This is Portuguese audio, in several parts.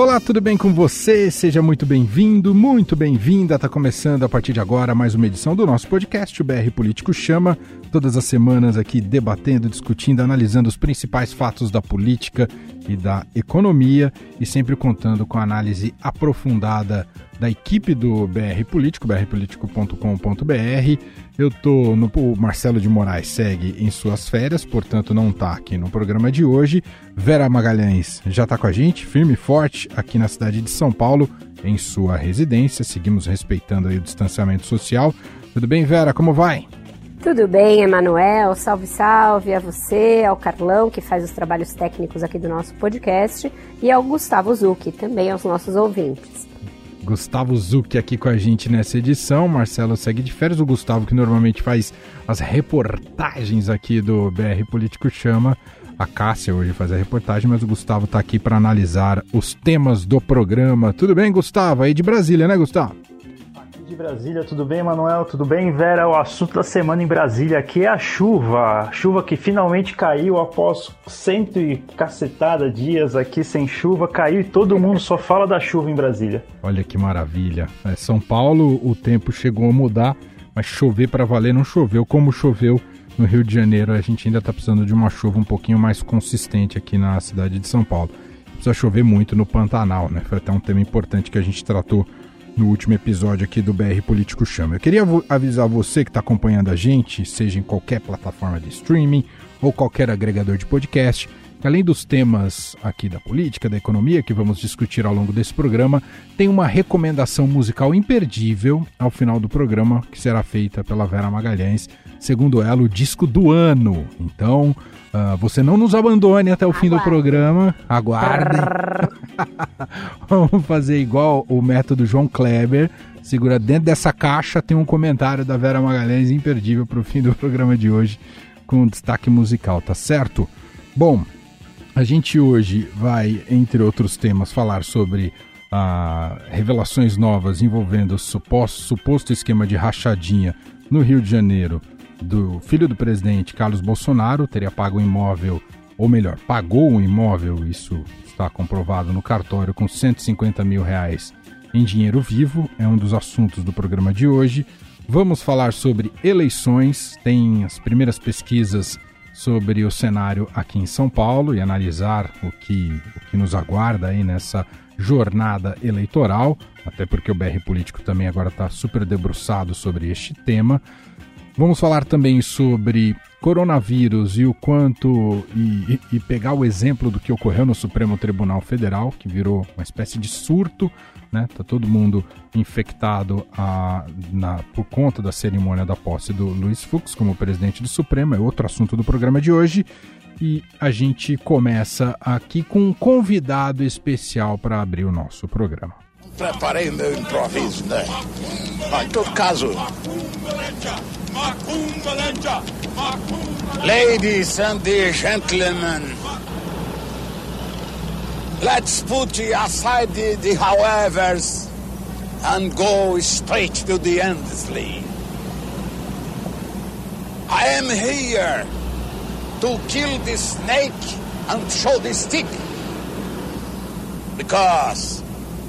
Olá, tudo bem com você? Seja muito bem-vindo, muito bem-vinda. Está começando a partir de agora mais uma edição do nosso podcast, o BR Político Chama. Todas as semanas aqui debatendo, discutindo, analisando os principais fatos da política e da economia e sempre contando com a análise aprofundada da equipe do BR Político, brpolitico.com.br. Eu tô no o Marcelo de Moraes segue em suas férias, portanto não está aqui no programa de hoje. Vera Magalhães já está com a gente, firme e forte aqui na cidade de São Paulo, em sua residência. Seguimos respeitando aí o distanciamento social. Tudo bem, Vera? Como vai? Tudo bem, Emanuel? Salve, salve a você, ao Carlão, que faz os trabalhos técnicos aqui do nosso podcast, e ao Gustavo Zucchi, também aos nossos ouvintes. Gustavo Zucchi aqui com a gente nessa edição. Marcelo segue de férias. O Gustavo, que normalmente faz as reportagens aqui do BR Político Chama. A Cássia hoje faz a reportagem, mas o Gustavo está aqui para analisar os temas do programa. Tudo bem, Gustavo? Aí de Brasília, né, Gustavo? De Brasília, tudo bem, Manuel? Tudo bem, Vera? O assunto da semana em Brasília aqui é a chuva. Chuva que finalmente caiu após cento e cacetada dias aqui sem chuva, caiu e todo mundo só fala da chuva em Brasília. Olha que maravilha. É, São Paulo, o tempo chegou a mudar, mas chover para valer não choveu como choveu no Rio de Janeiro. A gente ainda está precisando de uma chuva um pouquinho mais consistente aqui na cidade de São Paulo. Precisa chover muito no Pantanal, né? Foi até um tema importante que a gente tratou no último episódio aqui do BR Político Chama. Eu queria avisar você que está acompanhando a gente, seja em qualquer plataforma de streaming ou qualquer agregador de podcast, que além dos temas aqui da política, da economia que vamos discutir ao longo desse programa, tem uma recomendação musical imperdível ao final do programa, que será feita pela Vera Magalhães, segundo ela, o disco do ano. Então, uh, você não nos abandone até o fim do programa, aguarde. Vamos fazer igual o método João Kleber. Segura dentro dessa caixa, tem um comentário da Vera Magalhães imperdível para o fim do programa de hoje, com destaque musical, tá certo? Bom, a gente hoje vai, entre outros temas, falar sobre ah, revelações novas envolvendo o suposto, suposto esquema de rachadinha no Rio de Janeiro do filho do presidente Carlos Bolsonaro, teria pago um imóvel, ou melhor, pagou um imóvel, isso está comprovado no cartório, com 150 mil reais em dinheiro vivo, é um dos assuntos do programa de hoje. Vamos falar sobre eleições, tem as primeiras pesquisas sobre o cenário aqui em São Paulo e analisar o que, o que nos aguarda aí nessa jornada eleitoral, até porque o BR Político também agora está super debruçado sobre este tema. Vamos falar também sobre coronavírus e o quanto. E, e, pegar o exemplo do que ocorreu no Supremo Tribunal Federal, que virou uma espécie de surto, né? Tá todo mundo infectado a, na, por conta da cerimônia da posse do Luiz Fux como presidente do Supremo, é outro assunto do programa de hoje. E a gente começa aqui com um convidado especial para abrir o nosso programa. Preparei meu improviso, né? Mas, em todo caso, Ladies and gentlemen, let's put aside the, the howevers and go straight to the endlessly. I am here to kill the snake and show the stick. Because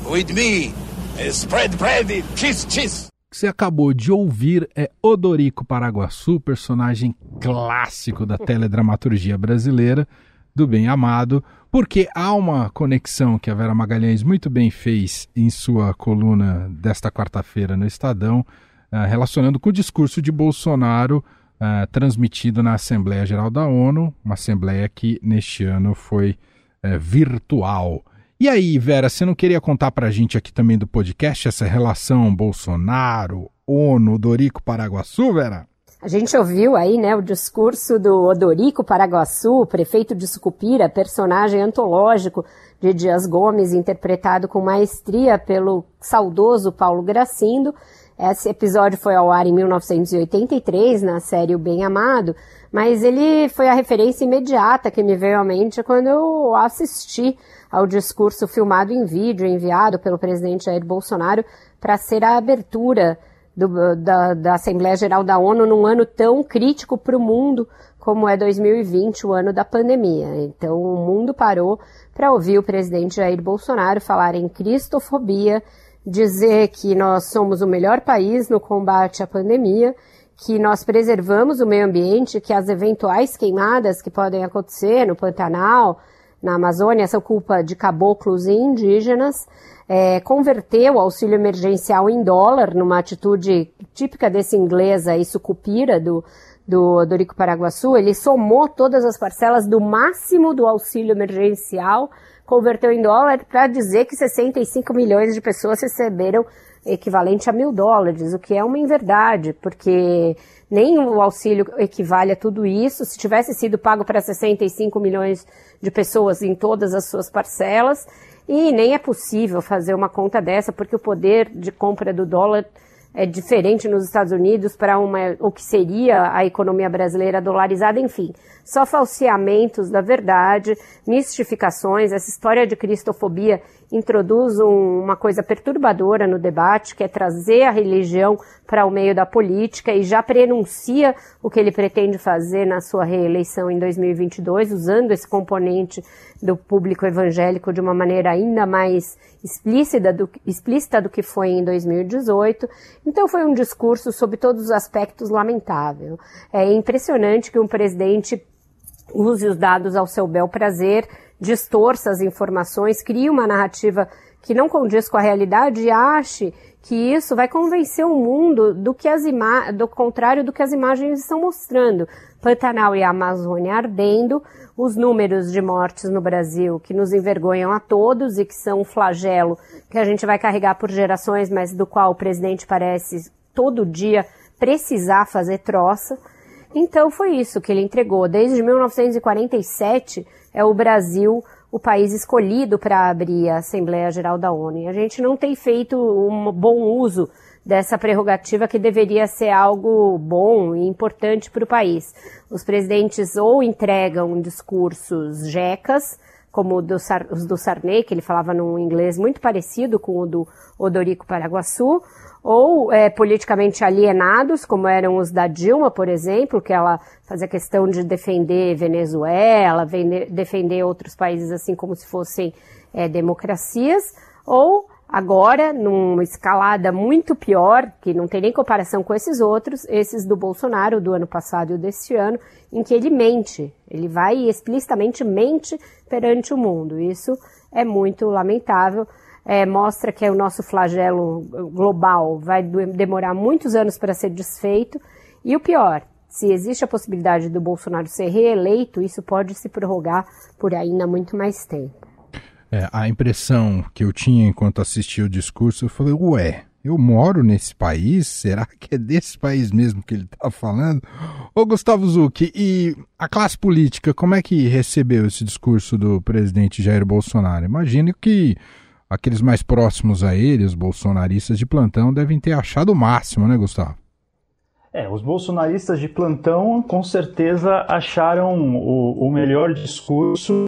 with me, is spread bread, cheese, kiss que você acabou de ouvir é Odorico Paraguaçu, personagem clássico da teledramaturgia brasileira, do Bem Amado, porque há uma conexão que a Vera Magalhães muito bem fez em sua coluna desta quarta-feira no Estadão, uh, relacionando com o discurso de Bolsonaro uh, transmitido na Assembleia Geral da ONU, uma assembleia que neste ano foi uh, virtual. E aí, Vera, você não queria contar para a gente aqui também do podcast essa relação Bolsonaro, ONU, Odorico Paraguaçu, Vera? A gente ouviu aí, né, o discurso do Odorico Paraguaçu, prefeito de Sucupira, personagem antológico de Dias Gomes, interpretado com maestria pelo saudoso Paulo Gracindo. Esse episódio foi ao ar em 1983, na série O Bem Amado, mas ele foi a referência imediata que me veio à mente quando eu assisti ao discurso filmado em vídeo enviado pelo presidente Jair Bolsonaro para ser a abertura do, da, da Assembleia Geral da ONU num ano tão crítico para o mundo como é 2020, o ano da pandemia. Então, o mundo parou para ouvir o presidente Jair Bolsonaro falar em cristofobia, dizer que nós somos o melhor país no combate à pandemia, que nós preservamos o meio ambiente, que as eventuais queimadas que podem acontecer no Pantanal, na Amazônia, são culpa de caboclos e indígenas, é, converteu o auxílio emergencial em dólar, numa atitude típica desse inglês aí, sucupira do, do Dorico Paraguaçu, ele somou todas as parcelas do máximo do auxílio emergencial, converteu em dólar para dizer que 65 milhões de pessoas receberam equivalente a mil dólares, o que é uma inverdade, porque nem o auxílio equivale a tudo isso. Se tivesse sido pago para 65 milhões de pessoas em todas as suas parcelas, e nem é possível fazer uma conta dessa, porque o poder de compra do dólar é diferente nos Estados Unidos para uma o que seria a economia brasileira dolarizada, enfim, só falseamentos da verdade, mistificações, essa história de cristofobia introduz um, uma coisa perturbadora no debate, que é trazer a religião para o meio da política e já prenuncia o que ele pretende fazer na sua reeleição em 2022, usando esse componente do público evangélico de uma maneira ainda mais explícita do, explícita do que foi em 2018. Então foi um discurso sob todos os aspectos lamentável. É impressionante que um presidente use os dados ao seu bel prazer distorça as informações, crie uma narrativa que não condiz com a realidade e ache que isso vai convencer o mundo do que as do contrário do que as imagens estão mostrando. Pantanal e Amazônia ardendo, os números de mortes no Brasil que nos envergonham a todos e que são um flagelo que a gente vai carregar por gerações, mas do qual o presidente parece todo dia precisar fazer troça. Então foi isso que ele entregou. Desde 1947, é o Brasil o país escolhido para abrir a Assembleia Geral da ONU. E a gente não tem feito um bom uso dessa prerrogativa que deveria ser algo bom e importante para o país. Os presidentes ou entregam discursos jecas, como os do Sarney, que ele falava num inglês muito parecido com o do Odorico Paraguaçu, ou é, politicamente alienados, como eram os da Dilma, por exemplo, que ela fazia questão de defender Venezuela, defender outros países assim como se fossem é, democracias, ou agora, numa escalada muito pior, que não tem nem comparação com esses outros, esses do Bolsonaro, do ano passado e deste ano, em que ele mente, ele vai e explicitamente mente perante o mundo. Isso é muito lamentável é, mostra que o nosso flagelo global vai demorar muitos anos para ser desfeito. E o pior, se existe a possibilidade do Bolsonaro ser reeleito, isso pode se prorrogar por ainda muito mais tempo. É, a impressão que eu tinha enquanto assistia o discurso, eu falei, ué, eu moro nesse país? Será que é desse país mesmo que ele está falando? Ô Gustavo Zucchi, e a classe política, como é que recebeu esse discurso do presidente Jair Bolsonaro? Imagino que aqueles mais próximos a ele, os bolsonaristas de plantão, devem ter achado o máximo, né, Gustavo? É, os bolsonaristas de plantão com certeza acharam o, o melhor discurso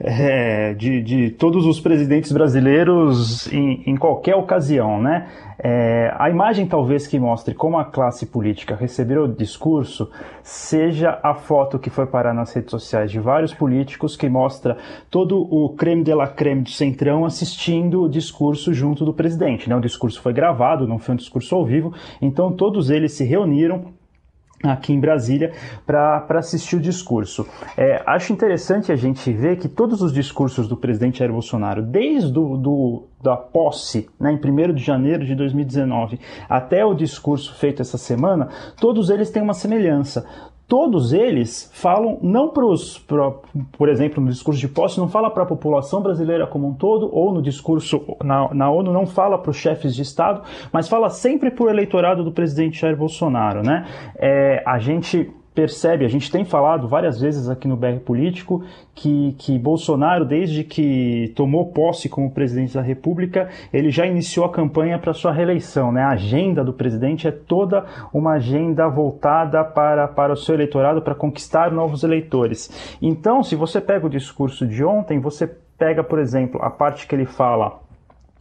é, de, de todos os presidentes brasileiros em, em qualquer ocasião, né? É, a imagem talvez que mostre como a classe política recebeu o discurso seja a foto que foi parar nas redes sociais de vários políticos que mostra todo o creme de la creme do Centrão assistindo o discurso junto do presidente. Né? O discurso foi gravado, não foi um discurso ao vivo, então todos eles se reuniram aqui em Brasília para assistir o discurso. É, acho interessante a gente ver que todos os discursos do presidente Jair Bolsonaro, desde do, do, da posse, né, em 1 de janeiro de 2019, até o discurso feito essa semana, todos eles têm uma semelhança todos eles falam não para os, por exemplo, no discurso de posse, não fala para a população brasileira como um todo, ou no discurso na, na ONU não fala para os chefes de Estado, mas fala sempre para o eleitorado do presidente Jair Bolsonaro. Né? É, a gente percebe, a gente tem falado várias vezes aqui no BR Político que, que Bolsonaro, desde que tomou posse como presidente da República, ele já iniciou a campanha para sua reeleição. Né? A agenda do presidente é toda uma agenda voltada para, para o seu eleitorado, para conquistar novos eleitores. Então, se você pega o discurso de ontem, você pega, por exemplo, a parte que ele fala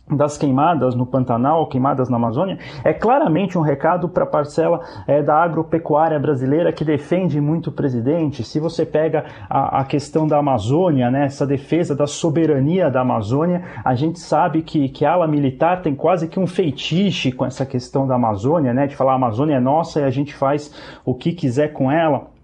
das queimadas no Pantanal, queimadas na Amazônia, é claramente um recado para a parcela é, da agropecuária brasileira que defende muito o presidente. Se você pega a, a, questão da Amazônia, né, essa defesa da soberania da Amazônia, a gente sabe que, que a ala militar tem quase que um feitiço com essa questão da Amazônia, né, de falar a Amazônia é nossa e a gente faz o que quiser com ela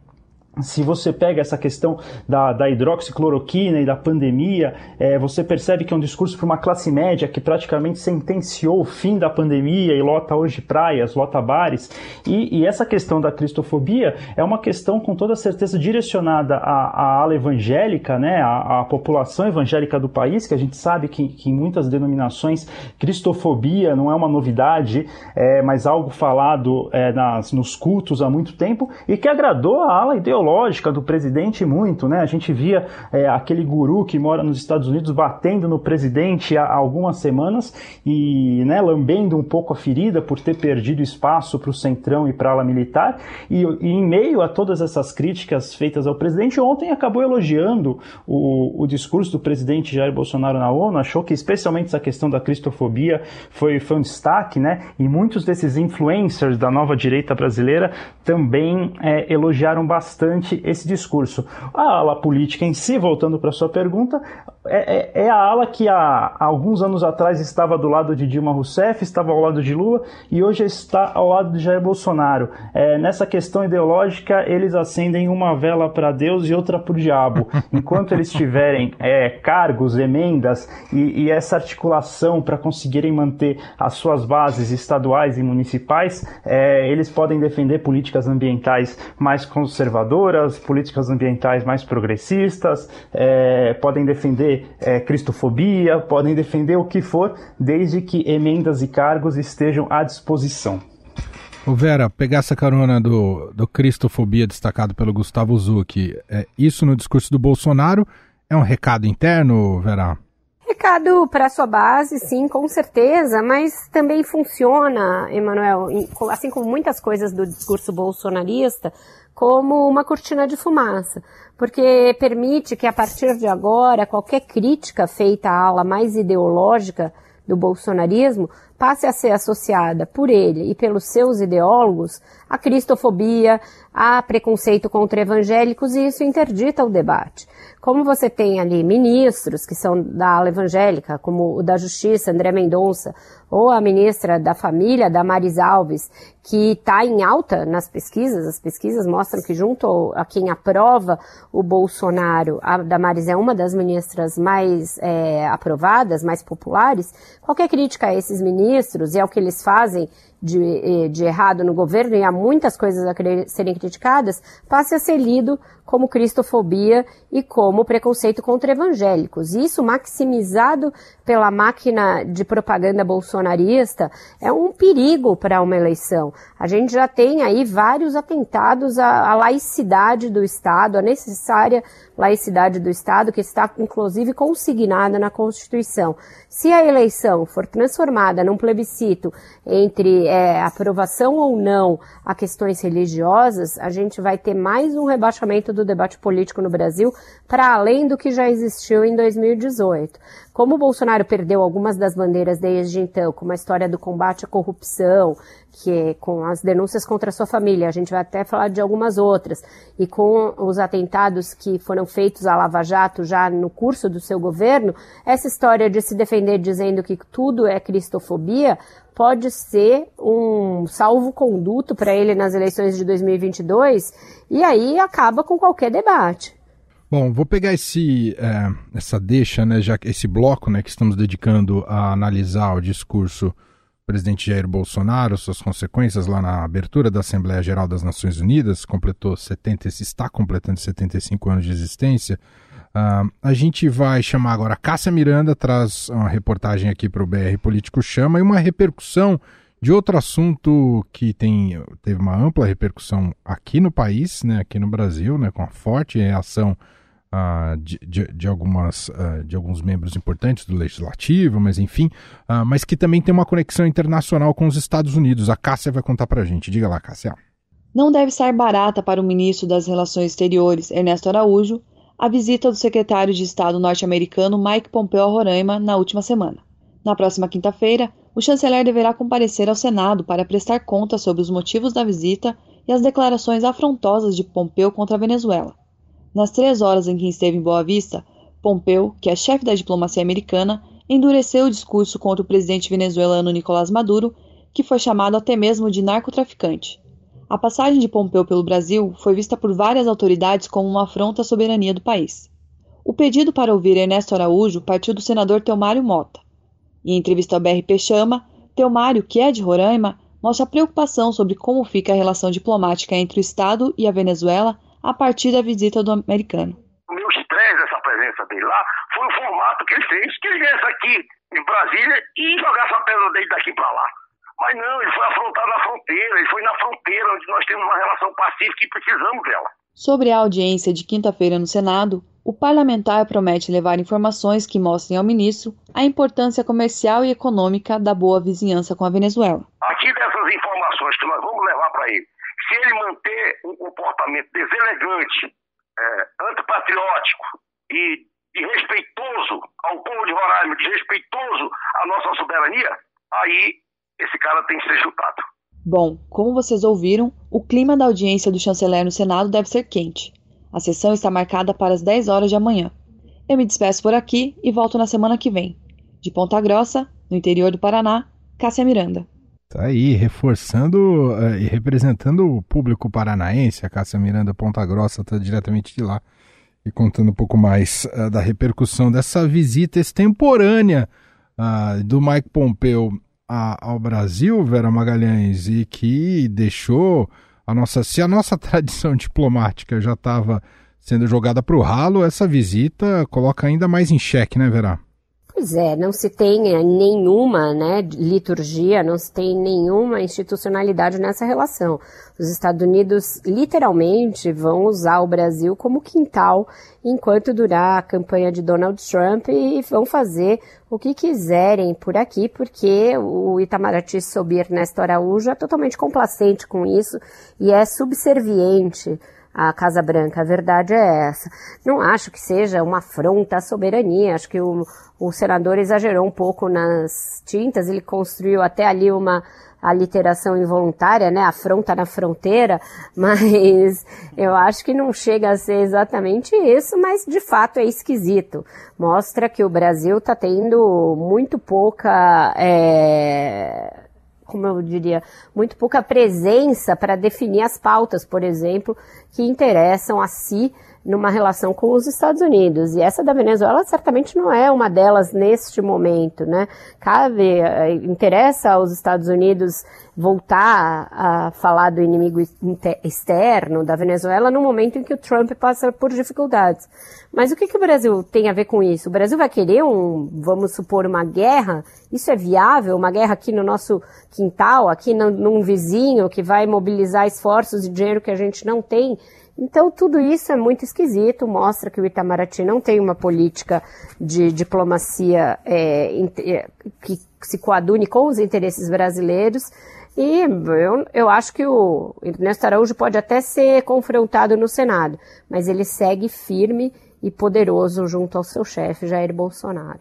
se você pega essa questão da, da hidroxicloroquina e da pandemia, é, você percebe que é um discurso para uma classe média que praticamente sentenciou o fim da pandemia e lota hoje praias, lota bares. E, e essa questão da cristofobia é uma questão com toda certeza direcionada à, à ala evangélica, né, à, à, população evangélica do país, que a gente sabe que, que em muitas denominações cristofobia não é uma novidade, é, mas algo falado é, nas, nos cultos há muito tempo e que agradou a ala ideológica ideológica do presidente muito, né? A gente via é, aquele guru que mora nos Estados Unidos batendo no presidente há algumas semanas e né, lambendo um pouco a ferida por ter perdido espaço para o centrão e para a ala militar. E, e, em meio a todas essas críticas feitas ao presidente, ontem acabou elogiando o, o discurso do presidente Jair Bolsonaro na ONU, achou que especialmente essa questão da cristofobia foi, foi um destaque, né? E muitos desses influencers da nova direita brasileira também é, elogiaram bastante bastante esse discurso. A ala política em si, voltando para sua pergunta, é, é, é, a ala que há, há, alguns anos atrás estava do lado de Dilma Rousseff, estava ao lado de Lula e hoje está ao lado de Jair Bolsonaro. É, nessa questão ideológica, eles acendem uma vela para Deus e outra para o diabo. Enquanto eles tiverem é, cargos, emendas e, e essa articulação para conseguirem manter as suas bases estaduais e municipais, é, eles podem defender políticas ambientais mais conservadoras, políticas ambientais mais progressistas, é, podem defender é, cristofobia, podem defender o que for, desde que emendas e cargos estejam à disposição. Ô Vera, pegar essa carona do, do cristofobia destacado pelo Gustavo Zucchi, é, isso no discurso do Bolsonaro é um recado interno, Vera? Recado para sua base, sim, com certeza, mas também funciona, Emanuel, assim como muitas coisas do discurso bolsonarista, como uma cortina de fumaça, porque permite que a partir de agora qualquer crítica feita à ala mais ideológica do bolsonarismo passe a ser associada por ele e pelos seus ideólogos a cristofobia, a preconceito contra evangélicos e isso interdita o debate. Como você tem ali ministros que são da ala evangélica, como o da Justiça, André Mendonça, ou a ministra da Família, Damaris Alves, que está em alta nas pesquisas, as pesquisas mostram que junto a quem aprova o Bolsonaro, a Damaris é uma das ministras mais é, aprovadas, mais populares, qualquer crítica a esses ministros e ao que eles fazem de, eh, de errado no governo, e há muitas coisas a serem criticadas, passe a ser lido como cristofobia e como preconceito contra evangélicos. Isso maximizado pela máquina de propaganda bolsonarista é um perigo para uma eleição. A gente já tem aí vários atentados à, à laicidade do Estado, a necessária laicidade do Estado, que está inclusive consignada na Constituição. Se a eleição for transformada num plebiscito entre é, aprovação ou não a questões religiosas, a gente vai ter mais um rebaixamento do debate político no Brasil para além do que já existiu em 2018. Como o Bolsonaro perdeu algumas das bandeiras desde então, como a história do combate à corrupção, que é com as denúncias contra a sua família, a gente vai até falar de algumas outras, e com os atentados que foram feitos à Lava Jato já no curso do seu governo, essa história de se defender dizendo que tudo é cristofobia pode ser um salvo-conduto para ele nas eleições de 2022, e aí acaba com qualquer debate. Bom, vou pegar esse, é, essa deixa, né, já esse bloco né, que estamos dedicando a analisar o discurso do presidente Jair Bolsonaro, suas consequências lá na abertura da Assembleia Geral das Nações Unidas, completou 70, está completando 75 anos de existência. Uh, a gente vai chamar agora a Cássia Miranda, traz uma reportagem aqui para o BR Político Chama e uma repercussão de outro assunto que tem, teve uma ampla repercussão aqui no país, né, aqui no Brasil, né, com a forte reação uh, de, de, de, algumas, uh, de alguns membros importantes do Legislativo, mas enfim, uh, mas que também tem uma conexão internacional com os Estados Unidos. A Cássia vai contar para a gente. Diga lá, Cássia. Não deve ser barata para o ministro das Relações Exteriores, Ernesto Araújo, a visita do secretário de Estado norte-americano Mike Pompeo a Roraima na última semana. Na próxima quinta-feira, o chanceler deverá comparecer ao Senado para prestar contas sobre os motivos da visita e as declarações afrontosas de Pompeu contra a Venezuela. Nas três horas em que esteve em Boa Vista, Pompeu, que é chefe da diplomacia americana, endureceu o discurso contra o presidente venezuelano Nicolás Maduro, que foi chamado até mesmo de narcotraficante. A passagem de Pompeu pelo Brasil foi vista por várias autoridades como uma afronta à soberania do país. O pedido para ouvir Ernesto Araújo partiu do senador Teomário Mota. Em entrevista ao BRP Chama, Teomário, que é de Roraima, mostra preocupação sobre como fica a relação diplomática entre o Estado e a Venezuela a partir da visita do americano. O meu estresse dessa presença dele lá foi o formato que ele fez, que ele viesse aqui em Brasília e jogasse a pedra dele daqui para lá. Mas não, ele foi afrontado na fronteira, ele foi na fronteira onde nós temos uma relação pacífica e precisamos dela. Sobre a audiência de quinta-feira no Senado, o parlamentar promete levar informações que mostrem ao ministro a importância comercial e econômica da boa vizinhança com a Venezuela. Aqui dessas informações que nós vamos levar para ele, se ele manter um comportamento deselegante, é, antipatriótico e, e respeitoso ao povo de Roraima, desrespeitoso à nossa soberania, aí esse cara tem que ser chutado. Bom, como vocês ouviram, o clima da audiência do chanceler no Senado deve ser quente. A sessão está marcada para as 10 horas de amanhã. Eu me despeço por aqui e volto na semana que vem. De Ponta Grossa, no interior do Paraná, Cássia Miranda. Tá aí, reforçando uh, e representando o público paranaense, a Cássia Miranda Ponta Grossa está diretamente de lá e contando um pouco mais uh, da repercussão dessa visita extemporânea uh, do Mike Pompeu a, ao Brasil, Vera Magalhães, e que deixou a nossa. Se a nossa tradição diplomática já estava sendo jogada para o ralo, essa visita coloca ainda mais em xeque, né, Vera? Pois é, não se tem eh, nenhuma né, liturgia, não se tem nenhuma institucionalidade nessa relação. Os Estados Unidos literalmente vão usar o Brasil como quintal enquanto durar a campanha de Donald Trump e vão fazer o que quiserem por aqui, porque o Itamaraty sob Ernesto Araújo é totalmente complacente com isso e é subserviente a Casa Branca. A verdade é essa. Não acho que seja uma afronta à soberania. Acho que o, o senador exagerou um pouco nas tintas. Ele construiu até ali uma aliteração involuntária, né? Afronta na fronteira. Mas eu acho que não chega a ser exatamente isso, mas de fato é esquisito. Mostra que o Brasil está tendo muito pouca. É como eu diria, muito pouca presença para definir as pautas, por exemplo, que interessam a si numa relação com os Estados Unidos. E essa da Venezuela certamente não é uma delas neste momento, né? Cabe, eh, interessa aos Estados Unidos voltar a falar do inimigo externo da Venezuela no momento em que o Trump passa por dificuldades. Mas o que, que o Brasil tem a ver com isso? O Brasil vai querer um, vamos supor, uma guerra? Isso é viável? Uma guerra aqui no nosso quintal, aqui no, num vizinho que vai mobilizar esforços e dinheiro que a gente não tem? Então, tudo isso é muito esquisito, mostra que o Itamaraty não tem uma política de diplomacia é, é, que se coadune com os interesses brasileiros. E eu, eu acho que o Ernesto Araújo pode até ser confrontado no Senado, mas ele segue firme e poderoso junto ao seu chefe, Jair Bolsonaro.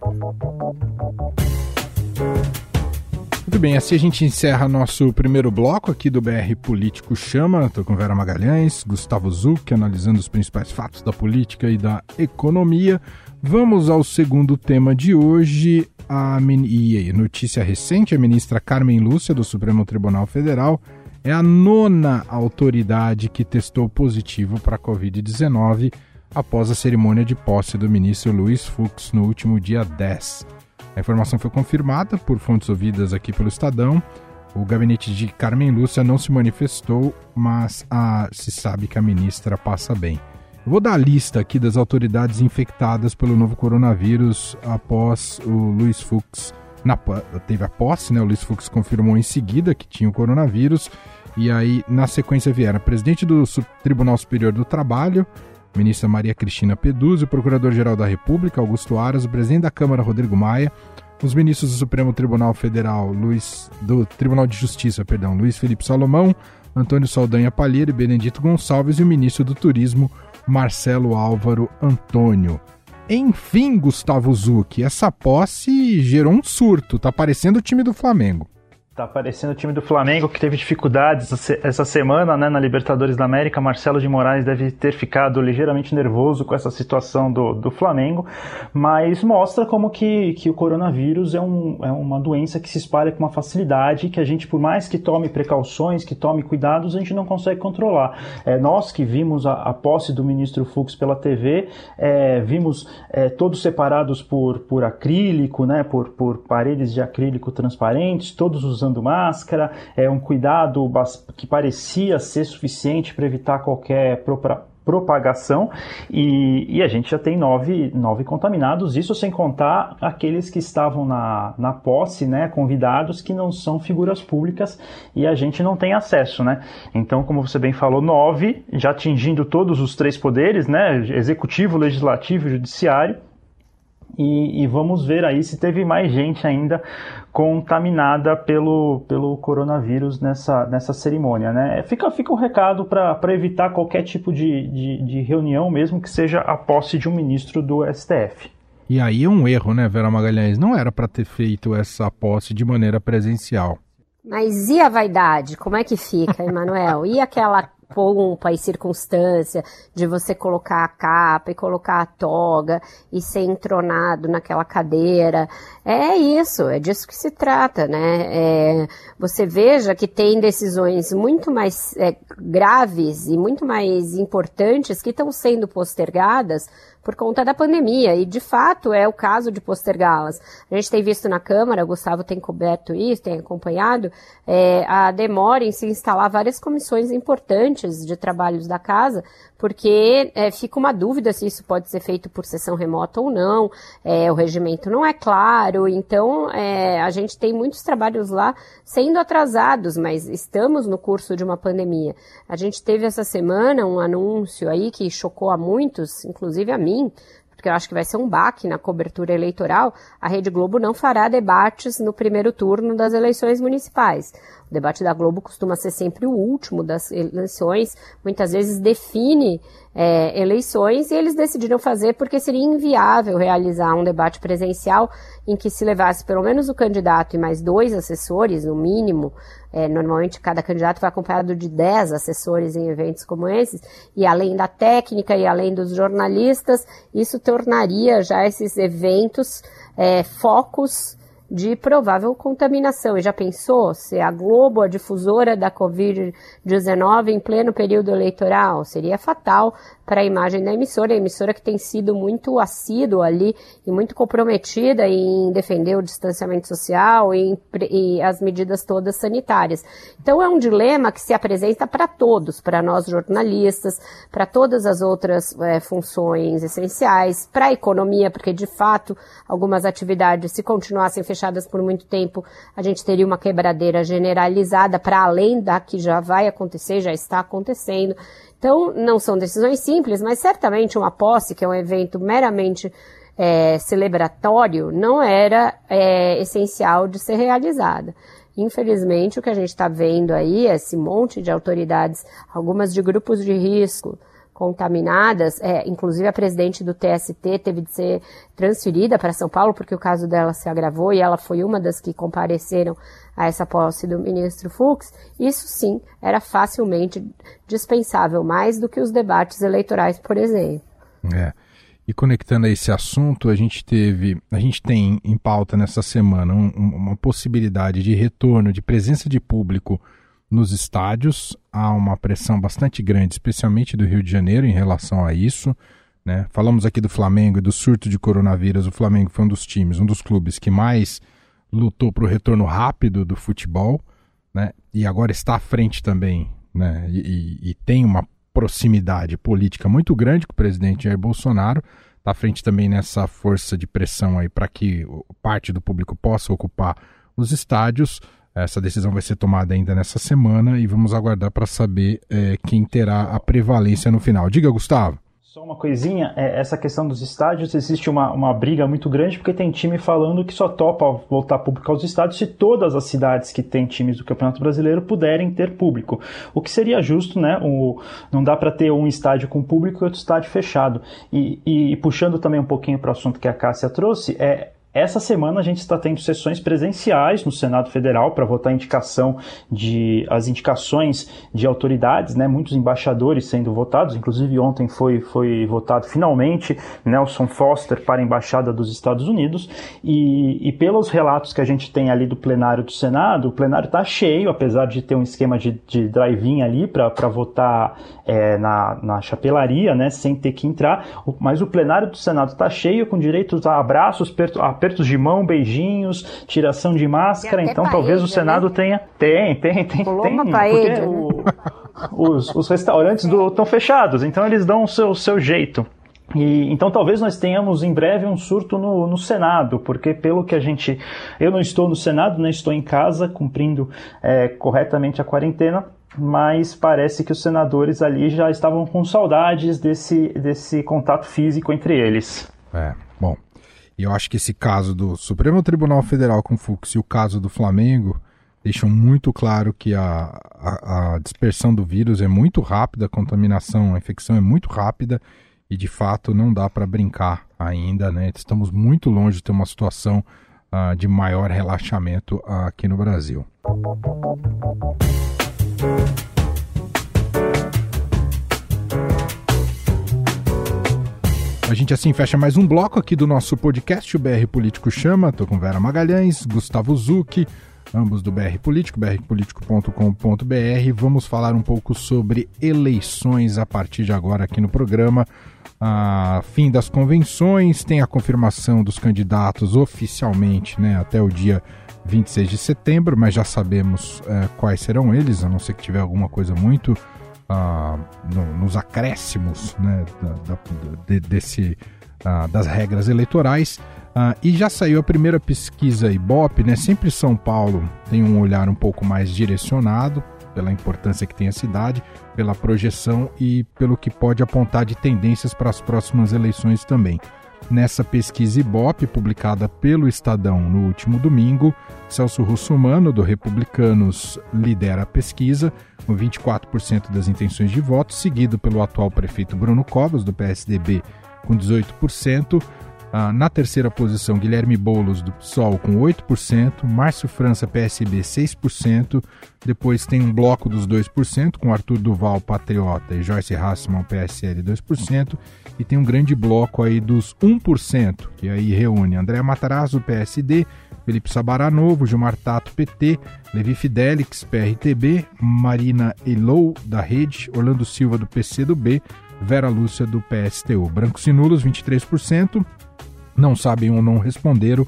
Muito bem, assim a gente encerra nosso primeiro bloco aqui do BR Político Chama. Estou com Vera Magalhães, Gustavo Zuc, analisando os principais fatos da política e da economia. Vamos ao segundo tema de hoje. A e notícia recente: a ministra Carmen Lúcia, do Supremo Tribunal Federal, é a nona autoridade que testou positivo para a Covid-19 após a cerimônia de posse do ministro Luiz Fux no último dia 10. A informação foi confirmada por fontes ouvidas aqui pelo Estadão. O gabinete de Carmen Lúcia não se manifestou, mas a, se sabe que a ministra passa bem. Eu vou dar a lista aqui das autoridades infectadas pelo novo coronavírus após o Luiz Fux. Na, teve a posse, né? O Luiz Fux confirmou em seguida que tinha o coronavírus. E aí, na sequência, vieram presidente do Tribunal Superior do Trabalho, ministra Maria Cristina Peduzzi, o Procurador-Geral da República, Augusto Aras, o presidente da Câmara, Rodrigo Maia, os ministros do Supremo Tribunal Federal, Luiz, do Tribunal de Justiça, perdão, Luiz Felipe Salomão, Antônio Saldanha Palheiro e Benedito Gonçalves e o ministro do Turismo, Marcelo Álvaro Antônio. Enfim, Gustavo Zucchi, essa posse gerou um surto. Tá parecendo o time do Flamengo. Tá aparecendo o time do Flamengo que teve dificuldades essa semana né, na Libertadores da América. Marcelo de Moraes deve ter ficado ligeiramente nervoso com essa situação do, do Flamengo, mas mostra como que, que o coronavírus é, um, é uma doença que se espalha com uma facilidade que a gente, por mais que tome precauções, que tome cuidados, a gente não consegue controlar. É, nós que vimos a, a posse do ministro Fux pela TV, é, vimos é, todos separados por, por acrílico, né, por, por paredes de acrílico transparentes, todos os usando máscara, é um cuidado que parecia ser suficiente para evitar qualquer propagação e, e, a gente já tem nove, nove contaminados, isso sem contar aqueles que estavam na, na posse, né, convidados que não são figuras públicas e a gente não tem acesso, né? Então, como você bem falou, nove, já atingindo todos os três poderes, né, executivo, legislativo e judiciário, e, e, vamos ver aí se teve mais gente ainda contaminada pelo, pelo coronavírus nessa, nessa cerimônia. Né? Fica, fica um recado para evitar qualquer tipo de, de, de reunião, mesmo que seja a posse de um ministro do STF. E aí é um erro, né, Vera Magalhães? Não era para ter feito essa posse de maneira presencial. Mas e a vaidade? Como é que fica, Emanuel? E aquela pompa e circunstância de você colocar a capa e colocar a toga e ser entronado naquela cadeira. É isso, é disso que se trata, né? É, você veja que tem decisões muito mais é, graves e muito mais importantes que estão sendo postergadas por conta da pandemia, e de fato é o caso de postergá-las. A gente tem visto na Câmara, o Gustavo tem coberto isso, tem acompanhado, é, a demora em se instalar várias comissões importantes de trabalhos da casa, porque é, fica uma dúvida se isso pode ser feito por sessão remota ou não, é, o regimento não é claro, então é, a gente tem muitos trabalhos lá sendo atrasados, mas estamos no curso de uma pandemia. A gente teve essa semana um anúncio aí que chocou a muitos, inclusive a mim, porque eu acho que vai ser um baque na cobertura eleitoral, a Rede Globo não fará debates no primeiro turno das eleições municipais. O debate da Globo costuma ser sempre o último das eleições, muitas vezes define é, eleições e eles decidiram fazer porque seria inviável realizar um debate presencial em que se levasse pelo menos o candidato e mais dois assessores, no mínimo. É, normalmente cada candidato vai acompanhado de dez assessores em eventos como esses, e além da técnica e além dos jornalistas, isso tornaria já esses eventos é, focos de provável contaminação. E já pensou se a Globo, a difusora da Covid-19 em pleno período eleitoral? Seria fatal para a imagem da emissora, a emissora que tem sido muito assídua ali e muito comprometida em defender o distanciamento social e, e as medidas todas sanitárias. Então é um dilema que se apresenta para todos, para nós jornalistas, para todas as outras é, funções essenciais, para a economia, porque de fato algumas atividades, se continuassem fechadas por muito tempo, a gente teria uma quebradeira generalizada para além da que já vai acontecer, já está acontecendo. Então, não são decisões simples, mas certamente uma posse, que é um evento meramente é, celebratório, não era é, essencial de ser realizada. Infelizmente, o que a gente está vendo aí é esse monte de autoridades, algumas de grupos de risco, contaminadas, é, inclusive a presidente do TST teve de ser transferida para São Paulo porque o caso dela se agravou e ela foi uma das que compareceram a essa posse do ministro Fux, isso sim era facilmente dispensável, mais do que os debates eleitorais, por exemplo. É. E conectando a esse assunto, a gente teve, a gente tem em pauta nessa semana um, uma possibilidade de retorno de presença de público nos estádios. Há uma pressão bastante grande, especialmente do Rio de Janeiro, em relação a isso. Né? Falamos aqui do Flamengo e do surto de coronavírus. O Flamengo foi um dos times, um dos clubes que mais lutou para o retorno rápido do futebol, né? E agora está à frente também, né? E, e, e tem uma proximidade política muito grande com o presidente Jair Bolsonaro. Está à frente também nessa força de pressão aí para que parte do público possa ocupar os estádios. Essa decisão vai ser tomada ainda nessa semana e vamos aguardar para saber é, quem terá a prevalência no final. Diga, Gustavo. Só uma coisinha, é, essa questão dos estádios, existe uma, uma briga muito grande, porque tem time falando que só topa voltar público aos estádios se todas as cidades que têm times do Campeonato Brasileiro puderem ter público. O que seria justo, né? O, não dá para ter um estádio com público e outro estádio fechado. E, e, e puxando também um pouquinho para o assunto que a Cássia trouxe, é essa semana a gente está tendo sessões presenciais no Senado Federal para votar indicação de as indicações de autoridades, né? Muitos embaixadores sendo votados, inclusive ontem foi, foi votado finalmente Nelson Foster para a embaixada dos Estados Unidos e, e pelos relatos que a gente tem ali do plenário do Senado, o plenário está cheio, apesar de ter um esquema de, de drive-in ali para votar é, na, na chapelaria, né? Sem ter que entrar, mas o plenário do Senado está cheio com direitos a abraços, a apertos de mão, beijinhos, tiração de máscara. Então talvez o Senado né? tenha. Tem, tem, tem. Tem porque né? o, os, os restaurantes estão fechados, então eles dão o seu, seu jeito. E, então talvez nós tenhamos em breve um surto no, no, Senado, porque pelo que a gente. Eu não estou no Senado, né, estou em casa cumprindo é, corretamente a quarentena, mas parece que os senadores ali já estavam com saudades desse, desse contato físico entre eles. É, bom. E eu acho que esse caso do Supremo Tribunal Federal com Fux e o caso do Flamengo deixam muito claro que a, a, a, dispersão do vírus é muito rápida, a contaminação, a infecção é muito rápida e de fato não dá para brincar ainda, né? Estamos muito longe de ter uma situação uh, de maior relaxamento aqui no Brasil. A gente assim fecha mais um bloco aqui do nosso podcast, o BR Político Chama. Estou com Vera Magalhães, Gustavo Zucchi, ambos do BR Político, brpolitico.com.br. Vamos falar um pouco sobre eleições a partir de agora aqui no programa. Ah, fim das convenções, tem a confirmação dos candidatos oficialmente né, até o dia 26 de setembro, mas já sabemos eh, quais serão eles, a não ser que tiver alguma coisa muito ah, no, nos acréscimos né, da, da, de, desse, ah, das regras eleitorais. Ah, e já saiu a primeira pesquisa Ibope, né? Sempre São Paulo tem um olhar um pouco mais direcionado pela importância que tem a cidade, pela projeção e pelo que pode apontar de tendências para as próximas eleições também. Nessa pesquisa Ibope, publicada pelo Estadão no último domingo, Celso Russomano, do Republicanos, lidera a pesquisa, com 24% das intenções de voto, seguido pelo atual prefeito Bruno Covas, do PSDB, com 18%. Ah, na terceira posição, Guilherme Boulos, do PSOL, com 8%, Márcio França, PSB, 6%. Depois tem um bloco dos 2%, com Arthur Duval, Patriota, e Joyce Hassman, PSL, 2%. E tem um grande bloco aí dos 1%, que aí reúne André Matarazzo, PSD, Felipe Sabará Novo, Gilmar Tato, PT, Levi Fidelix, PRTB, Marina Elou, da Rede, Orlando Silva, do PCdoB, Vera Lúcia, do PSTU. Brancos e nulos, 23%, não sabem ou não responderam,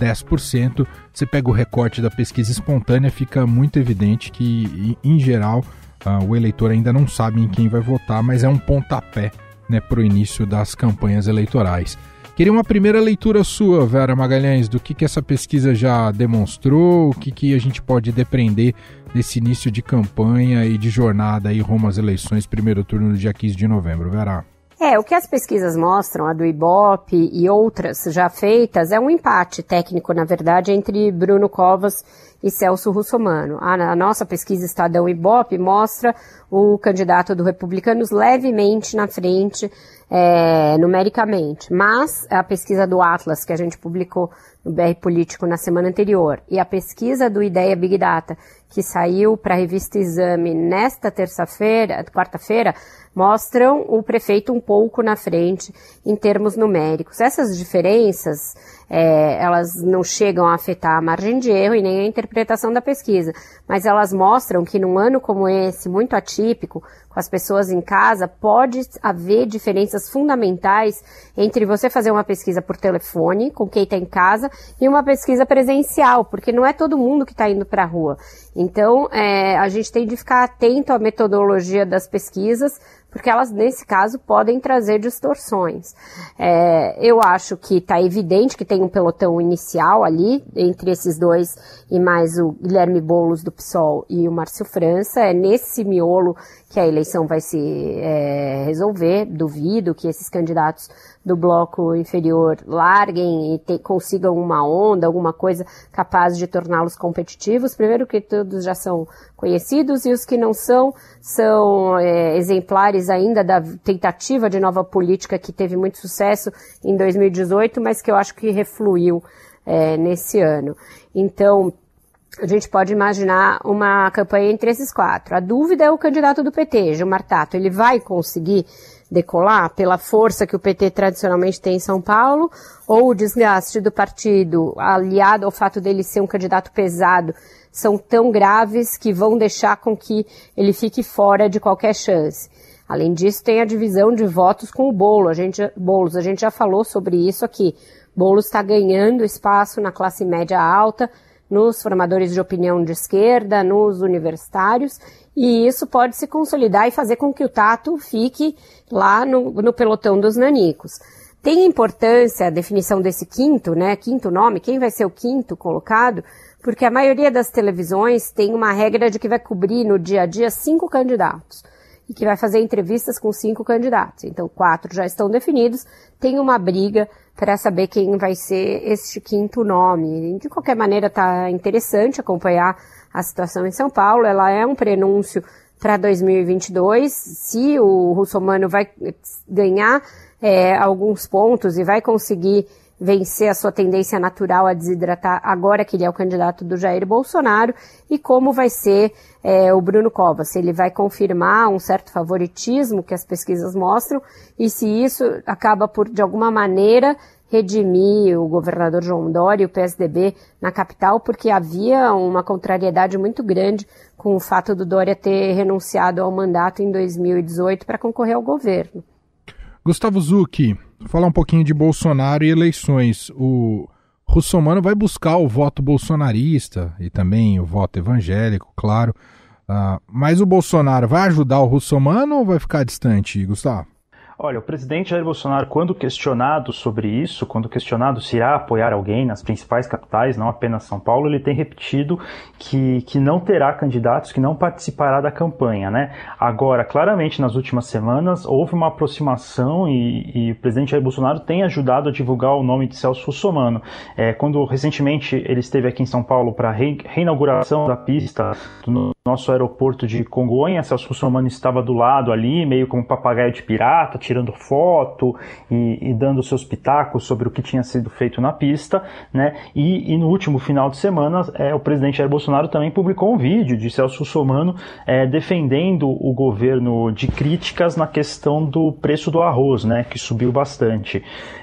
10%. Você pega o recorte da pesquisa espontânea, fica muito evidente que, em geral, uh, o eleitor ainda não sabe em quem vai votar, mas é um pontapé né, para o início das campanhas eleitorais. Queria uma primeira leitura sua, Vera Magalhães, do que, que essa pesquisa já demonstrou, o que, que a gente pode depreender desse início de campanha e de jornada aí rumo às eleições, primeiro turno no dia 15 de novembro, Vera. É, o que as pesquisas mostram, a do Ibope e outras já feitas, é um empate técnico, na verdade, entre Bruno Covas e Celso Russomano. A, a nossa pesquisa Estadão Ibope mostra o candidato do Republicanos levemente na frente, é, numericamente, mas a pesquisa do Atlas, que a gente publicou no BR Político na semana anterior, e a pesquisa do Ideia Big Data, que saiu para a revista Exame nesta terça-feira, quarta-feira, mostram o prefeito um pouco na frente em termos numéricos. Essas diferenças, é, elas não chegam a afetar a margem de erro e nem a interpretação da pesquisa, mas elas mostram que num ano como esse, muito atípico, com as pessoas em casa, pode haver diferenças fundamentais entre você fazer uma pesquisa por telefone, com quem está em casa, e uma pesquisa presencial, porque não é todo mundo que está indo para a rua. Então, é, a gente tem de ficar atento à metodologia das pesquisas, porque elas, nesse caso, podem trazer distorções. É, eu acho que está evidente que tem um pelotão inicial ali, entre esses dois e mais o Guilherme Boulos do PSOL e o Márcio França. É nesse miolo que a eleição vai se é, resolver. Duvido que esses candidatos do bloco inferior larguem e te, consigam uma onda, alguma coisa capaz de torná-los competitivos. Primeiro que todos já são conhecidos e os que não são, são é, exemplares ainda da tentativa de nova política que teve muito sucesso em 2018, mas que eu acho que refluiu é, nesse ano. Então, a gente pode imaginar uma campanha entre esses quatro. A dúvida é o candidato do PT, Gilmar Tato. Ele vai conseguir decolar pela força que o PT tradicionalmente tem em São Paulo, ou o desgaste do partido, aliado ao fato dele ser um candidato pesado, são tão graves que vão deixar com que ele fique fora de qualquer chance. Além disso, tem a divisão de votos com o Bolo. A gente, Boulos, a gente já falou sobre isso aqui. Boulos está ganhando espaço na classe média alta, nos formadores de opinião de esquerda, nos universitários, e isso pode se consolidar e fazer com que o Tato fique lá no, no pelotão dos nanicos. Tem importância a definição desse quinto, né, quinto nome, quem vai ser o quinto colocado, porque a maioria das televisões tem uma regra de que vai cobrir no dia a dia cinco candidatos e que vai fazer entrevistas com cinco candidatos. Então, quatro já estão definidos, tem uma briga para saber quem vai ser este quinto nome. De qualquer maneira, está interessante acompanhar a situação em São Paulo. Ela é um prenúncio para 2022. Se o Russomano vai ganhar é, alguns pontos e vai conseguir vencer a sua tendência natural a desidratar agora que ele é o candidato do Jair Bolsonaro e como vai ser é, o Bruno Covas, se ele vai confirmar um certo favoritismo que as pesquisas mostram e se isso acaba por, de alguma maneira, redimir o governador João Dória e o PSDB na capital, porque havia uma contrariedade muito grande com o fato do Dória ter renunciado ao mandato em 2018 para concorrer ao governo. Gustavo Zucchi, falar um pouquinho de Bolsonaro e eleições. O Russomano vai buscar o voto bolsonarista e também o voto evangélico, claro. Uh, mas o Bolsonaro vai ajudar o Russomano ou vai ficar distante, Gustavo? Olha, o presidente Jair Bolsonaro, quando questionado sobre isso, quando questionado se irá apoiar alguém nas principais capitais, não apenas São Paulo, ele tem repetido que, que não terá candidatos, que não participará da campanha, né? Agora, claramente, nas últimas semanas, houve uma aproximação e, e o presidente Jair Bolsonaro tem ajudado a divulgar o nome de Celso Russomano. É, quando recentemente ele esteve aqui em São Paulo para reinauguração da pista do nosso aeroporto de Congonhas, Celso Russomano estava do lado ali, meio como um papagaio de pirata, tirando foto e, e, dando seus pitacos sobre o que tinha sido feito na pista, né? E, e no último final de semana, é, o presidente Jair Bolsonaro também publicou um vídeo de Celso Somano é, defendendo o governo de críticas na questão do preço do arroz, né? Que subiu bastante.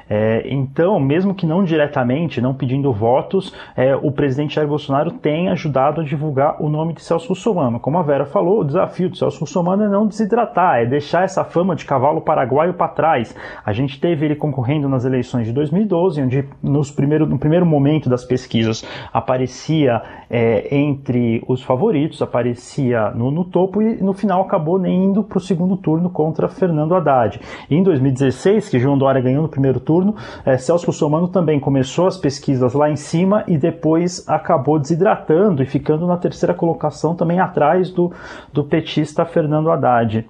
É, então, mesmo que não diretamente, não pedindo votos, é, o presidente Jair Bolsonaro tem ajudado a divulgar o nome de Celso Russomano. Como a Vera falou, o desafio de Celso Russomano é não desidratar, é deixar essa fama de cavalo paraguaio para trás. A gente teve ele concorrendo nas eleições de 2012, onde nos primeiro, no primeiro momento das pesquisas aparecia é, entre os favoritos, aparecia no, no, topo e no final acabou nem indo para o segundo turno contra Fernando Haddad. E em 2016, que João Dória ganhou no primeiro turno, turno. É, Celso Russomano também começou as pesquisas lá em cima e depois acabou desidratando e ficando na terceira colocação também atrás do, do petista Fernando Haddad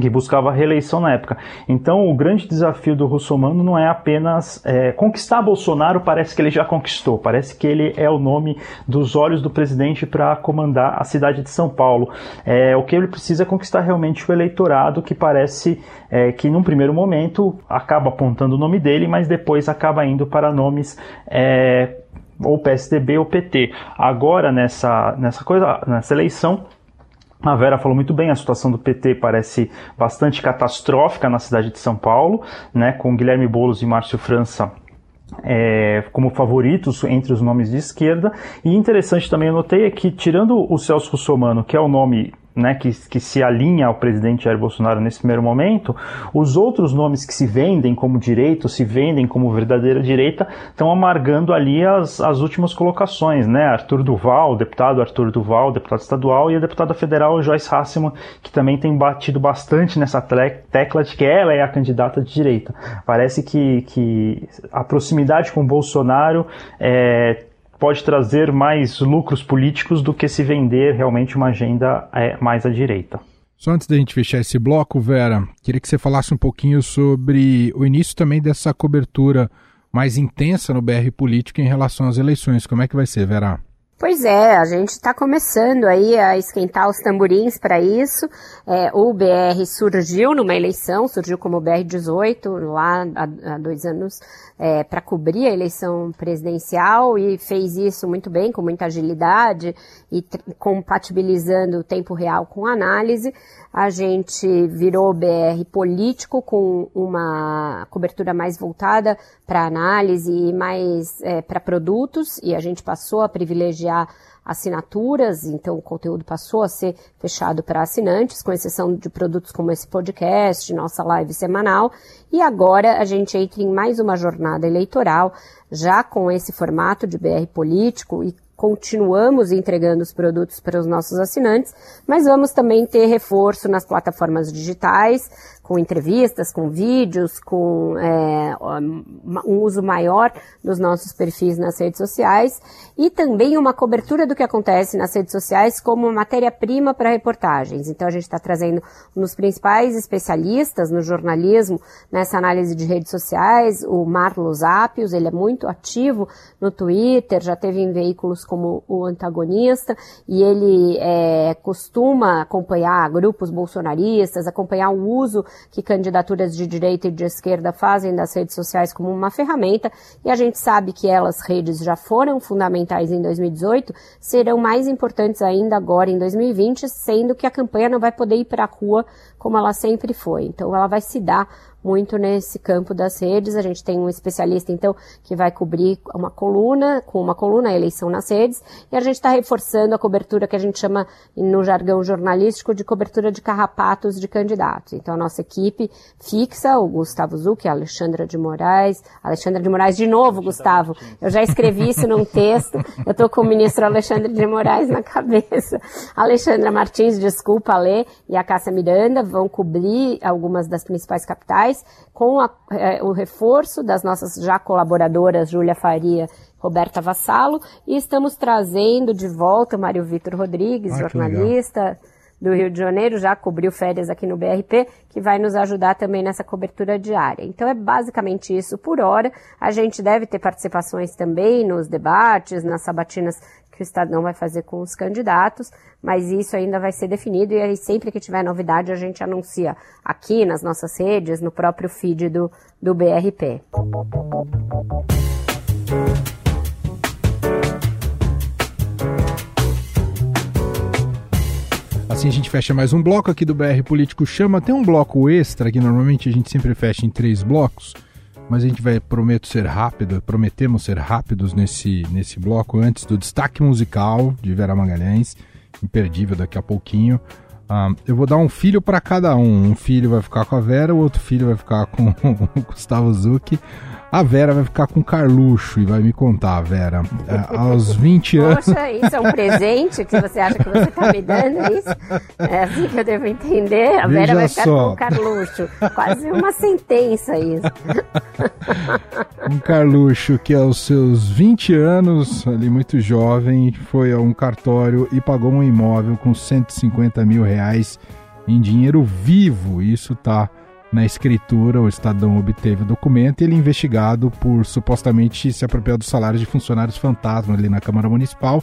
que buscava reeleição na época. Então, o grande desafio do Russomano não é apenas é, conquistar Bolsonaro, parece que ele já conquistou, parece que ele é o nome dos olhos do presidente para comandar a cidade de São Paulo. É, o que ele precisa é conquistar realmente o eleitorado, que parece é, que num primeiro momento acaba apontando o nome dele, mas depois acaba indo para nomes é, ou PSDB ou PT. Agora, nessa, nessa coisa, nessa eleição, a Vera falou muito bem, a situação do PT parece bastante catastrófica na cidade de São Paulo, né, com Guilherme Boulos e Márcio França é, como favoritos entre os nomes de esquerda. E interessante também, eu notei é que, tirando o Celso Russomano, que é o nome né, que, que se alinha ao presidente Jair Bolsonaro nesse primeiro momento, os outros nomes que se vendem como direito, se vendem como verdadeira direita, estão amargando ali as, as últimas colocações, né? Arthur Duval, deputado Arthur Duval, deputado estadual, e a deputada federal Joyce Hasselman, que também tem batido bastante nessa tecla de que ela é a candidata de direita. Parece que, que a proximidade com Bolsonaro é, pode trazer mais lucros políticos do que se vender realmente uma agenda é, mais à direita. Só antes da gente fechar esse bloco, Vera, queria que você falasse um pouquinho sobre o início também dessa cobertura mais intensa no BR Político em relação às eleições. Como é que vai ser, Vera? Pois é, a gente está começando aí a esquentar os tamborins para isso. É, o BR surgiu numa eleição, surgiu como BR-18 lá há, há, dois anos é, para cobrir a eleição presidencial e fez isso muito bem, com muita agilidade e compatibilizando o tempo real com análise. A gente virou BR político com uma cobertura mais voltada para análise e mais é, para produtos e a gente passou a privilegiar assinaturas, então o conteúdo passou a ser fechado para assinantes, com exceção de produtos como esse podcast, nossa live semanal, e agora a gente entra em mais uma jornada eleitoral, já com esse formato de BR político e continuamos entregando os produtos para os nossos assinantes, mas vamos também ter reforço nas plataformas digitais, com entrevistas, com vídeos, com é, um uso maior dos nossos perfis nas redes sociais e também uma cobertura do que acontece nas redes sociais como matéria-prima para reportagens. Então a gente está trazendo um dos principais especialistas no jornalismo nessa análise de redes sociais, o Marlos Apios, ele é muito ativo no Twitter, já teve em veículos como o Antagonista e ele é, costuma acompanhar grupos bolsonaristas, acompanhar o uso que candidaturas de direita e de esquerda fazem das redes sociais como uma ferramenta, e a gente sabe que elas, redes, já foram fundamentais em 2018, serão mais importantes ainda agora em 2020, sendo que a campanha não vai poder ir para a rua como ela sempre foi. Então ela vai se dar muito nesse campo das redes. A gente tem um especialista, então, que vai cobrir uma coluna, com uma coluna, a eleição nas redes, e a gente está reforçando a cobertura que a gente chama, no jargão jornalístico, de cobertura de carrapatos de candidatos. Então, a nossa equipe fixa, o Gustavo Zucchi, a Alexandra de Moraes, Alexandra de Moraes, de novo, Gustavo, eu já escrevi isso num texto, eu estou com o ministro Alexandre de Moraes na cabeça. Alexandra Martins, desculpa, ler, e a Cássia Miranda vão cobrir algumas das principais capitais, com a, é, o reforço das nossas já colaboradoras, Júlia Faria Roberta Vassalo, e estamos trazendo de volta o Mário Vitor Rodrigues, jornalista do Rio de Janeiro, já cobriu férias aqui no BRP, que vai nos ajudar também nessa cobertura diária. Então é basicamente isso por hora. A gente deve ter participações também nos debates, nas sabatinas que o Estadão vai fazer com os candidatos, mas isso ainda vai ser definido e aí sempre que tiver novidade a gente anuncia aqui nas nossas redes, no próprio feed do, do BRP. Assim a gente fecha mais um bloco aqui do BR Político Chama. Tem um bloco extra que normalmente a gente sempre fecha em três blocos mas a gente vai, prometo ser rápido, prometemos ser rápidos nesse, nesse bloco antes do destaque musical de Vera Magalhães, imperdível daqui a pouquinho. Uh, eu vou dar um filho para cada um. Um filho vai ficar com a Vera, o outro filho vai ficar com o Gustavo Zucchi. A Vera vai ficar com Carluxo e vai me contar, Vera. É, aos 20 anos. Poxa, isso é um presente que você acha que você está me dando? É isso? É assim que eu devo entender? A Veja Vera vai ficar só. com Carluxo. Quase uma sentença isso. Um Carluxo que aos seus 20 anos, ali muito jovem, foi a um cartório e pagou um imóvel com 150 mil reais em dinheiro vivo. Isso tá na escritura, o Estadão obteve o documento e ele é investigado por supostamente se apropriar dos salários de funcionários fantasma ali na Câmara Municipal,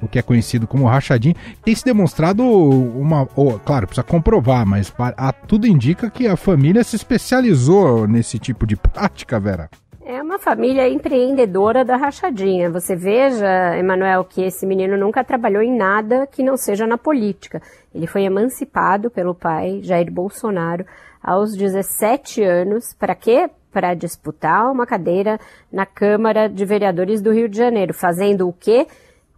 o que é conhecido como rachadinho. Tem se demonstrado uma. Oh, claro, precisa comprovar, mas a, tudo indica que a família se especializou nesse tipo de prática, Vera. É uma família empreendedora da rachadinha. Você veja, Emanuel, que esse menino nunca trabalhou em nada que não seja na política. Ele foi emancipado pelo pai, Jair Bolsonaro, aos 17 anos. Para quê? Para disputar uma cadeira na Câmara de Vereadores do Rio de Janeiro. Fazendo o quê?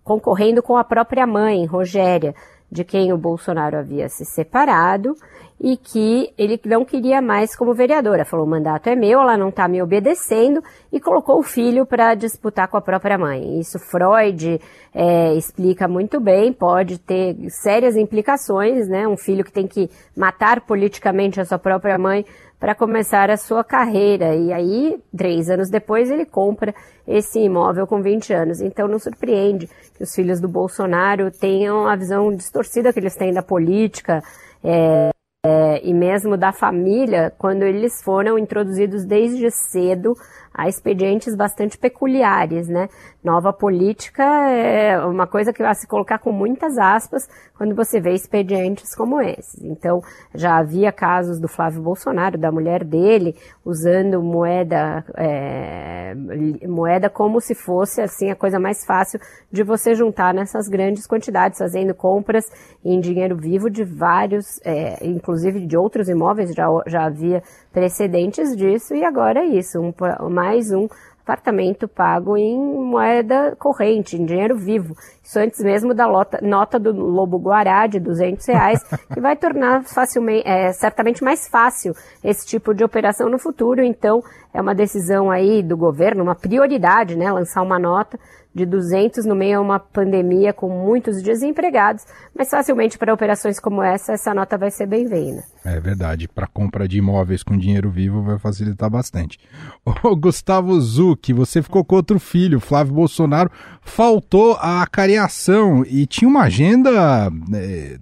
Concorrendo com a própria mãe, Rogéria. de quem o Bolsonaro havia se separado e que ele não queria mais como vereadora. Falou: o mandato é meu, ela não está me obedecendo, e colocou o filho para disputar com a própria mãe. Isso Freud é, explica muito bem, pode ter sérias implicações, né? Um filho que tem que matar politicamente a sua própria mãe para começar a sua carreira. E aí, três anos depois, ele compra esse imóvel com 20 anos. Então, não surpreende que os filhos do Bolsonaro tenham a visão distorcida que eles têm da política. É, é, e mesmo da família, quando eles foram introduzidos desde cedo a expedientes bastante peculiares, né? Nova política é uma coisa que vai se colocar com muitas aspas quando você vê expedientes como esses. Então, já havia casos do Flávio Bolsonaro, da mulher dele, usando moeda, é, moeda como se fosse assim a coisa mais fácil de você juntar nessas grandes quantidades, fazendo compras em dinheiro vivo de vários, é, inclusive de outros imóveis, já, já havia precedentes disso, e agora é isso, um, mais um apartamento pago em moeda corrente, em dinheiro vivo. Isso antes mesmo da lota, nota do Lobo Guará de 200 reais, que vai tornar facilmente, é, certamente mais fácil esse tipo de operação no futuro. Então, é uma decisão aí do governo, uma prioridade, né, lançar uma nota de 200 no meio a uma pandemia com muitos desempregados, mas facilmente para operações como essa, essa nota vai ser bem-vinda. É verdade, para compra de imóveis com dinheiro vivo vai facilitar bastante. Ô, Gustavo Zucchi, você ficou com outro filho, Flávio Bolsonaro, faltou a cariação e tinha uma agenda é,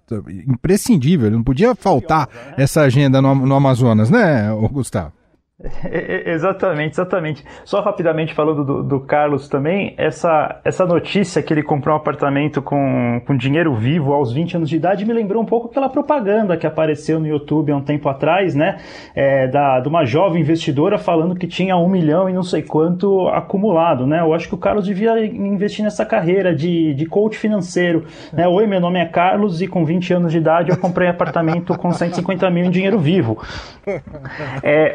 imprescindível, não podia faltar essa agenda no, no Amazonas, né, Gustavo? Exatamente, exatamente. Só rapidamente falando do, do, Carlos também, essa, essa notícia que ele comprou um apartamento com, com dinheiro vivo aos 20 anos de idade me lembrou um pouco aquela propaganda que apareceu no YouTube há um tempo atrás, né? É, da, de uma jovem investidora falando que tinha um milhão e não sei quanto acumulado, né? Eu acho que o Carlos devia investir nessa carreira de, de coach financeiro. Né? Oi, meu nome é Carlos e com 20 anos de idade eu comprei apartamento com 150 mil em dinheiro vivo. É.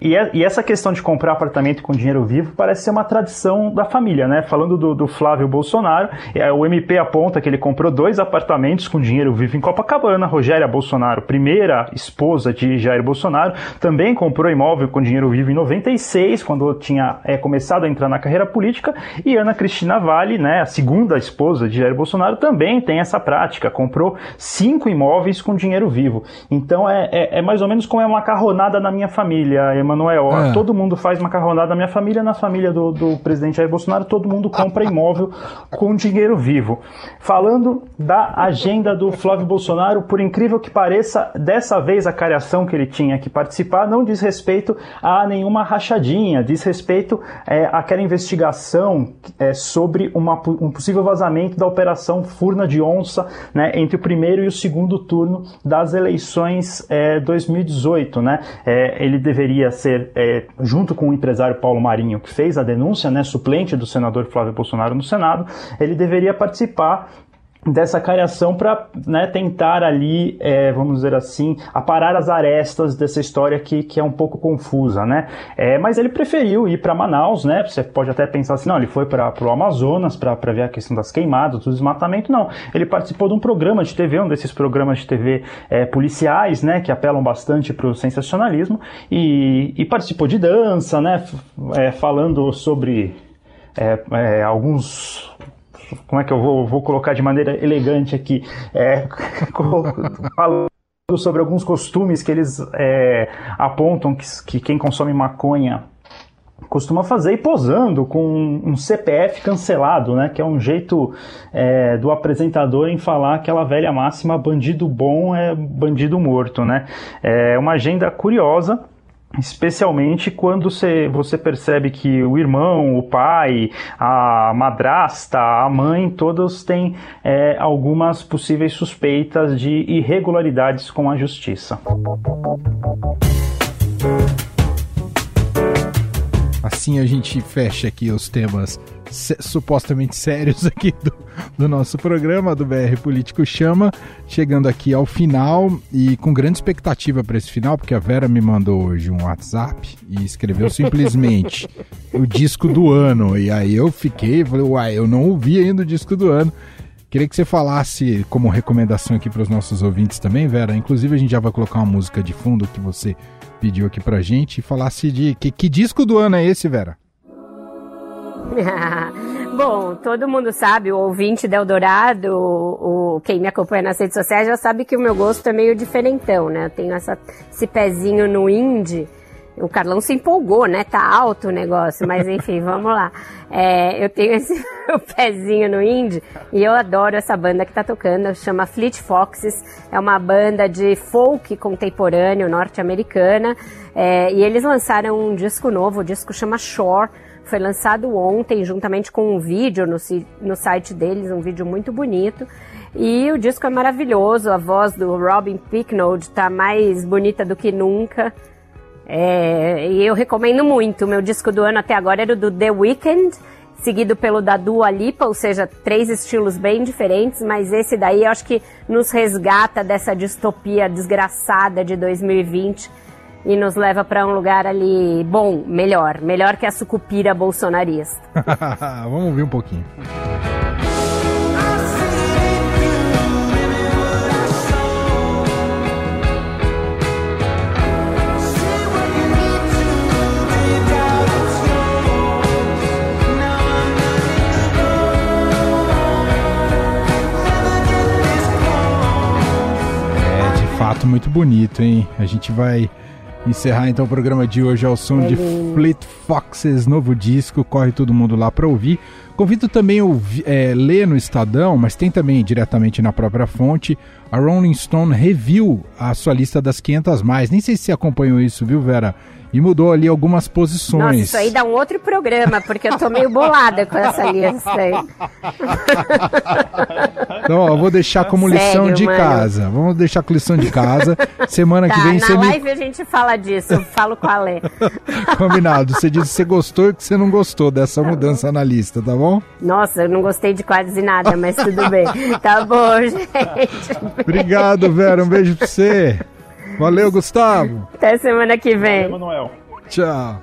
E, é, e, essa questão de comprar apartamento com dinheiro vivo parece ser uma tradição da família, né? Falando do, do Flávio Bolsonaro, é, o MP aponta que ele comprou dois apartamentos com dinheiro vivo em Copacabana. Rogéria Bolsonaro, primeira esposa de Jair Bolsonaro, também comprou imóvel com dinheiro vivo em 96, quando tinha é, começado a entrar na carreira política. E Ana Cristina Vale, né, a segunda esposa de Jair Bolsonaro, também tem essa prática. Comprou cinco imóveis com dinheiro vivo. Então é, é, é mais ou menos como é uma carronada na minha família, Emanuel. É. Todo mundo faz macarronada na minha família, na família do, do presidente Jair Bolsonaro, todo mundo compra imóvel com dinheiro vivo. Falando da agenda do Flávio Bolsonaro, por incrível que pareça, dessa vez a cariação que ele tinha que participar não diz respeito a nenhuma rachadinha, diz respeito é, àquela investigação é, sobre uma, um possível vazamento da operação Furna de Onça né, entre o primeiro e o segundo turno das eleições é, 2018. Né? É, ele deveria ser, é, junto com o empresário Paulo Marinho, que fez a denúncia, né, suplente do senador Flávio Bolsonaro no Senado, ele deveria participar dessa cariação para né, tentar ali, é, vamos dizer assim, aparar as arestas dessa história que, que é um pouco confusa, né? É, mas ele preferiu ir para Manaus, né? Você pode até pensar assim, não, ele foi para o Amazonas para ver a questão das queimadas, do desmatamento, não. Ele participou de um programa de TV, um desses programas de TV é, policiais, né, que apelam bastante para o sensacionalismo e, e, participou de dança, né, é, falando sobre é, é, alguns como é que eu vou, vou colocar de maneira elegante aqui, é, falando sobre alguns costumes que eles é, apontam que, que quem consome maconha costuma fazer e posando com um CPF cancelado, né? Que é um jeito é, do apresentador em falar aquela velha máxima: bandido bom é bandido morto, né? É uma agenda curiosa especialmente quando você, você percebe que o irmão, o pai, a madrasta, a mãe, todos têm é, algumas possíveis suspeitas de irregularidades com a justiça. Assim a gente fecha aqui os temas supostamente sérios aqui do, do nosso programa, do BR Político Chama, chegando aqui ao final e com grande expectativa para esse final, porque a Vera me mandou hoje um WhatsApp e escreveu simplesmente o disco do ano. E aí eu fiquei, falei, uai, eu não ouvi ainda o disco do ano Queria que você falasse como recomendação aqui para os nossos ouvintes também, Vera. Inclusive a gente já vai colocar uma música de fundo que você pediu aqui pra gente e falasse de que, que disco do ano é esse, Vera? Bom, todo mundo sabe, o ouvinte do Eldorado, o, o, quem me acompanha nas redes sociais já sabe que o meu gosto é meio diferentão, né? Eu tenho essa, esse pezinho no indie. O Carlão se empolgou, né? Tá alto o negócio, mas enfim, vamos lá. É, eu tenho esse pezinho no indie e eu adoro essa banda que tá tocando, chama Fleet Foxes. É uma banda de folk contemporâneo norte-americana é, e eles lançaram um disco novo, o disco chama Shore. Foi lançado ontem, juntamente com um vídeo no, no site deles, um vídeo muito bonito. E o disco é maravilhoso, a voz do Robin Picknold está mais bonita do que nunca. É, e eu recomendo muito. O meu disco do ano até agora era o do The Weeknd, seguido pelo da Dua Lipa, ou seja, três estilos bem diferentes, mas esse daí eu acho que nos resgata dessa distopia desgraçada de 2020 e nos leva para um lugar ali bom, melhor, melhor que a sucupira bolsonarista. Vamos ouvir um pouquinho. Fato muito bonito, hein? A gente vai encerrar então o programa de hoje ao som de Fleet Foxes, novo disco, corre todo mundo lá para ouvir. Convido também a é, ler no Estadão, mas tem também diretamente na própria fonte, a Rolling Stone review a sua lista das 500 mais. Nem sei se você acompanhou isso, viu, Vera? E mudou ali algumas posições. Nossa, isso aí dá um outro programa, porque eu tô meio bolada com essa lista aí. Então, ó, vou deixar como Sério, lição de mano? casa. Vamos deixar com lição de casa. Semana tá, que vem na você live me... a gente fala disso, eu falo com a Lê. Combinado. Você disse que você gostou e que você não gostou dessa tá mudança bom. na lista, tá bom? Nossa, eu não gostei de quase nada, mas tudo bem. Tá bom, gente. Obrigado, Vera. Um beijo pra você. Valeu, Gustavo. Até semana que vem. Valeu, Manuel. Tchau.